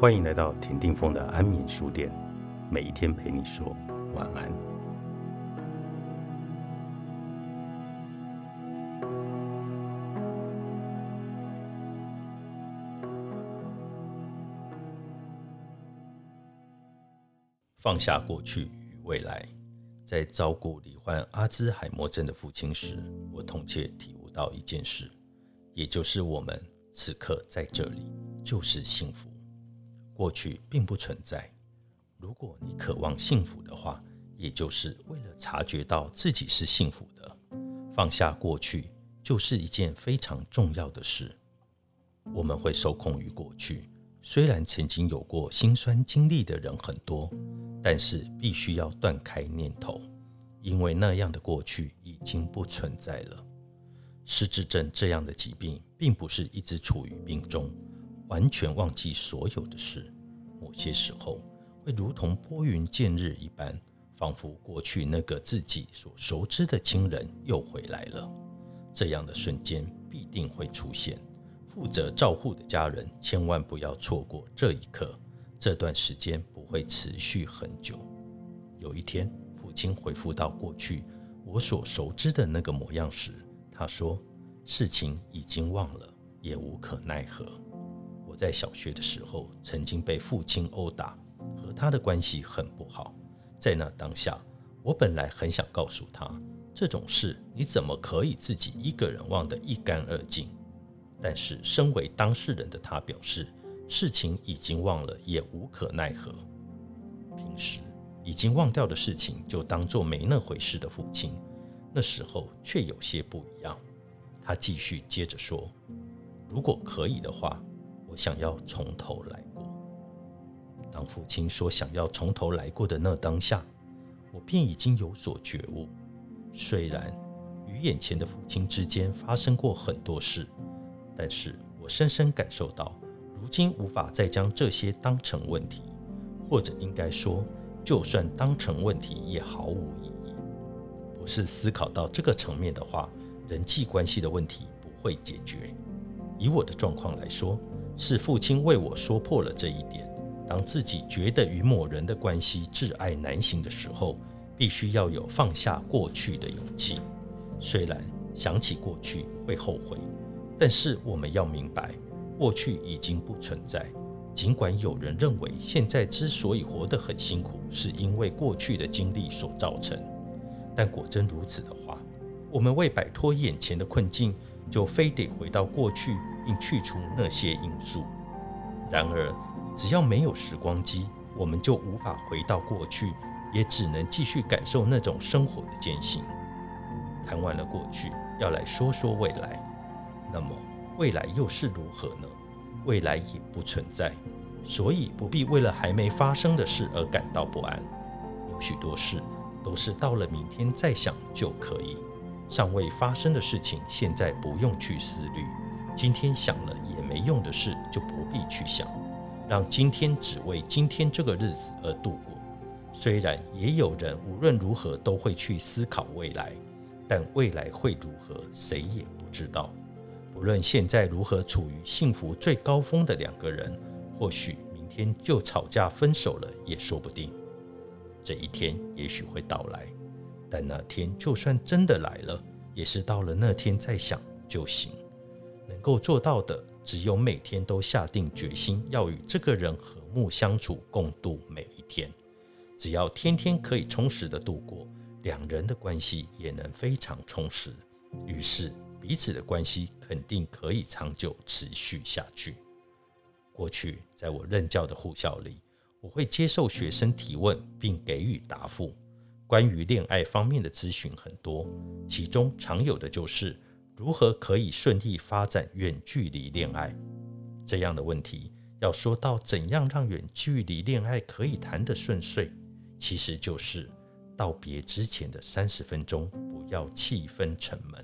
欢迎来到田定峰的安眠书店，每一天陪你说晚安。放下过去与未来，在照顾罹患阿兹海默症的父亲时，我痛切体悟到一件事，也就是我们此刻在这里就是幸福。过去并不存在。如果你渴望幸福的话，也就是为了察觉到自己是幸福的，放下过去就是一件非常重要的事。我们会受控于过去，虽然曾经有过心酸经历的人很多，但是必须要断开念头，因为那样的过去已经不存在了。失智症这样的疾病，并不是一直处于病中。完全忘记所有的事，某些时候会如同拨云见日一般，仿佛过去那个自己所熟知的亲人又回来了。这样的瞬间必定会出现。负责照护的家人千万不要错过这一刻。这段时间不会持续很久。有一天，父亲回复到过去我所熟知的那个模样时，他说：“事情已经忘了，也无可奈何。”在小学的时候，曾经被父亲殴打，和他的关系很不好。在那当下，我本来很想告诉他，这种事你怎么可以自己一个人忘得一干二净？但是身为当事人的他表示，事情已经忘了，也无可奈何。平时已经忘掉的事情，就当做没那回事的父亲，那时候却有些不一样。他继续接着说：“如果可以的话。”我想要从头来过。当父亲说想要从头来过的那当下，我便已经有所觉悟。虽然与眼前的父亲之间发生过很多事，但是我深深感受到，如今无法再将这些当成问题，或者应该说，就算当成问题也毫无意义。不是思考到这个层面的话，人际关系的问题不会解决。以我的状况来说。是父亲为我说破了这一点。当自己觉得与某人的关系挚爱难行的时候，必须要有放下过去的勇气。虽然想起过去会后悔，但是我们要明白，过去已经不存在。尽管有人认为现在之所以活得很辛苦，是因为过去的经历所造成，但果真如此的话，我们为摆脱眼前的困境，就非得回到过去。并去除那些因素。然而，只要没有时光机，我们就无法回到过去，也只能继续感受那种生活的艰辛。谈完了过去，要来说说未来。那么，未来又是如何呢？未来也不存在，所以不必为了还没发生的事而感到不安。有许多事都是到了明天再想就可以，尚未发生的事情，现在不用去思虑。今天想了也没用的事，就不必去想，让今天只为今天这个日子而度过。虽然也有人无论如何都会去思考未来，但未来会如何，谁也不知道。不论现在如何处于幸福最高峰的两个人，或许明天就吵架分手了也说不定。这一天也许会到来，但那天就算真的来了，也是到了那天再想就行。能够做到的，只有每天都下定决心要与这个人和睦相处，共度每一天。只要天天可以充实的度过，两人的关系也能非常充实。于是，彼此的关系肯定可以长久持续下去。过去，在我任教的护校里，我会接受学生提问，并给予答复。关于恋爱方面的咨询很多，其中常有的就是。如何可以顺利发展远距离恋爱？这样的问题，要说到怎样让远距离恋爱可以谈得顺遂，其实就是道别之前的三十分钟，不要气氛沉闷。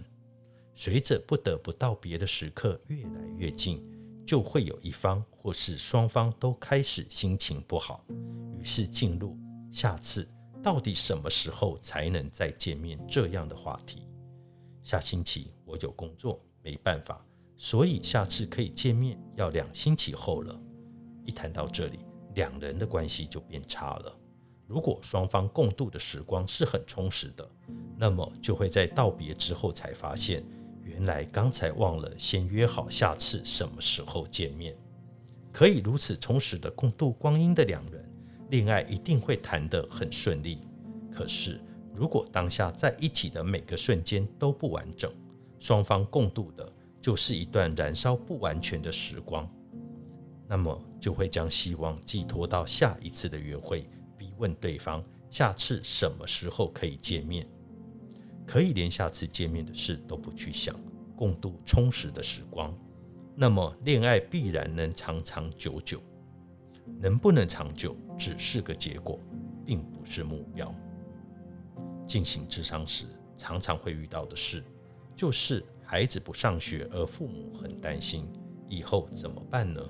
随着不得不道别的时刻越来越近，就会有一方或是双方都开始心情不好，于是进入下次到底什么时候才能再见面这样的话题。下星期我有工作，没办法，所以下次可以见面要两星期后了。一谈到这里，两人的关系就变差了。如果双方共度的时光是很充实的，那么就会在道别之后才发现，原来刚才忘了先约好下次什么时候见面。可以如此充实的共度光阴的两人，恋爱一定会谈得很顺利。可是，如果当下在一起的每个瞬间都不完整，双方共度的就是一段燃烧不完全的时光，那么就会将希望寄托到下一次的约会。逼问对方下次什么时候可以见面？可以连下次见面的事都不去想，共度充实的时光，那么恋爱必然能长长久久。能不能长久只是个结果，并不是目标。进行智商时，常常会遇到的事，就是孩子不上学，而父母很担心以后怎么办呢？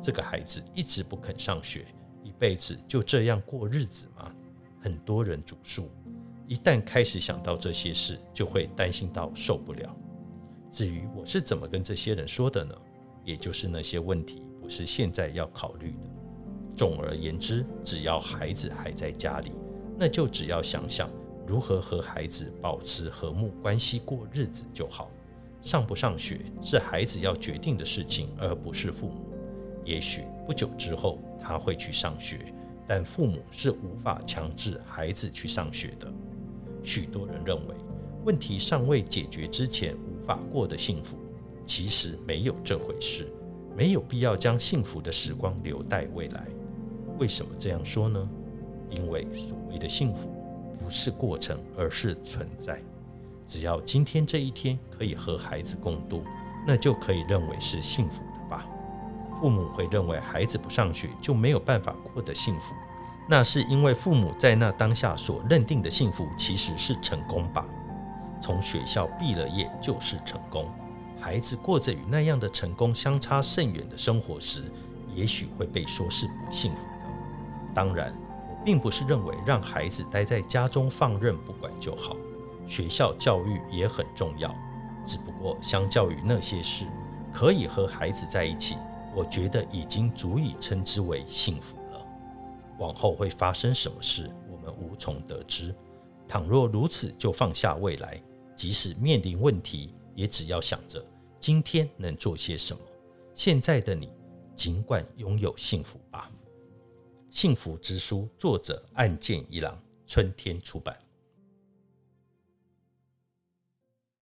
这个孩子一直不肯上学。一辈子就这样过日子吗？很多人主述，一旦开始想到这些事，就会担心到受不了。至于我是怎么跟这些人说的呢？也就是那些问题不是现在要考虑的。总而言之，只要孩子还在家里，那就只要想想如何和孩子保持和睦关系过日子就好。上不上学是孩子要决定的事情，而不是父母。也许不久之后。他会去上学，但父母是无法强制孩子去上学的。许多人认为，问题尚未解决之前无法过得幸福，其实没有这回事，没有必要将幸福的时光留待未来。为什么这样说呢？因为所谓的幸福不是过程，而是存在。只要今天这一天可以和孩子共度，那就可以认为是幸福的吧。父母会认为孩子不上学就没有办法过得幸福，那是因为父母在那当下所认定的幸福其实是成功吧。从学校毕了业就是成功，孩子过着与那样的成功相差甚远的生活时，也许会被说是不幸福的。当然，并不是认为让孩子待在家中放任不管就好，学校教育也很重要。只不过相较于那些事，可以和孩子在一起。我觉得已经足以称之为幸福了。往后会发生什么事，我们无从得知。倘若如此，就放下未来，即使面临问题，也只要想着今天能做些什么。现在的你，尽管拥有幸福吧。幸福之书，作者岸见一郎，春天出版。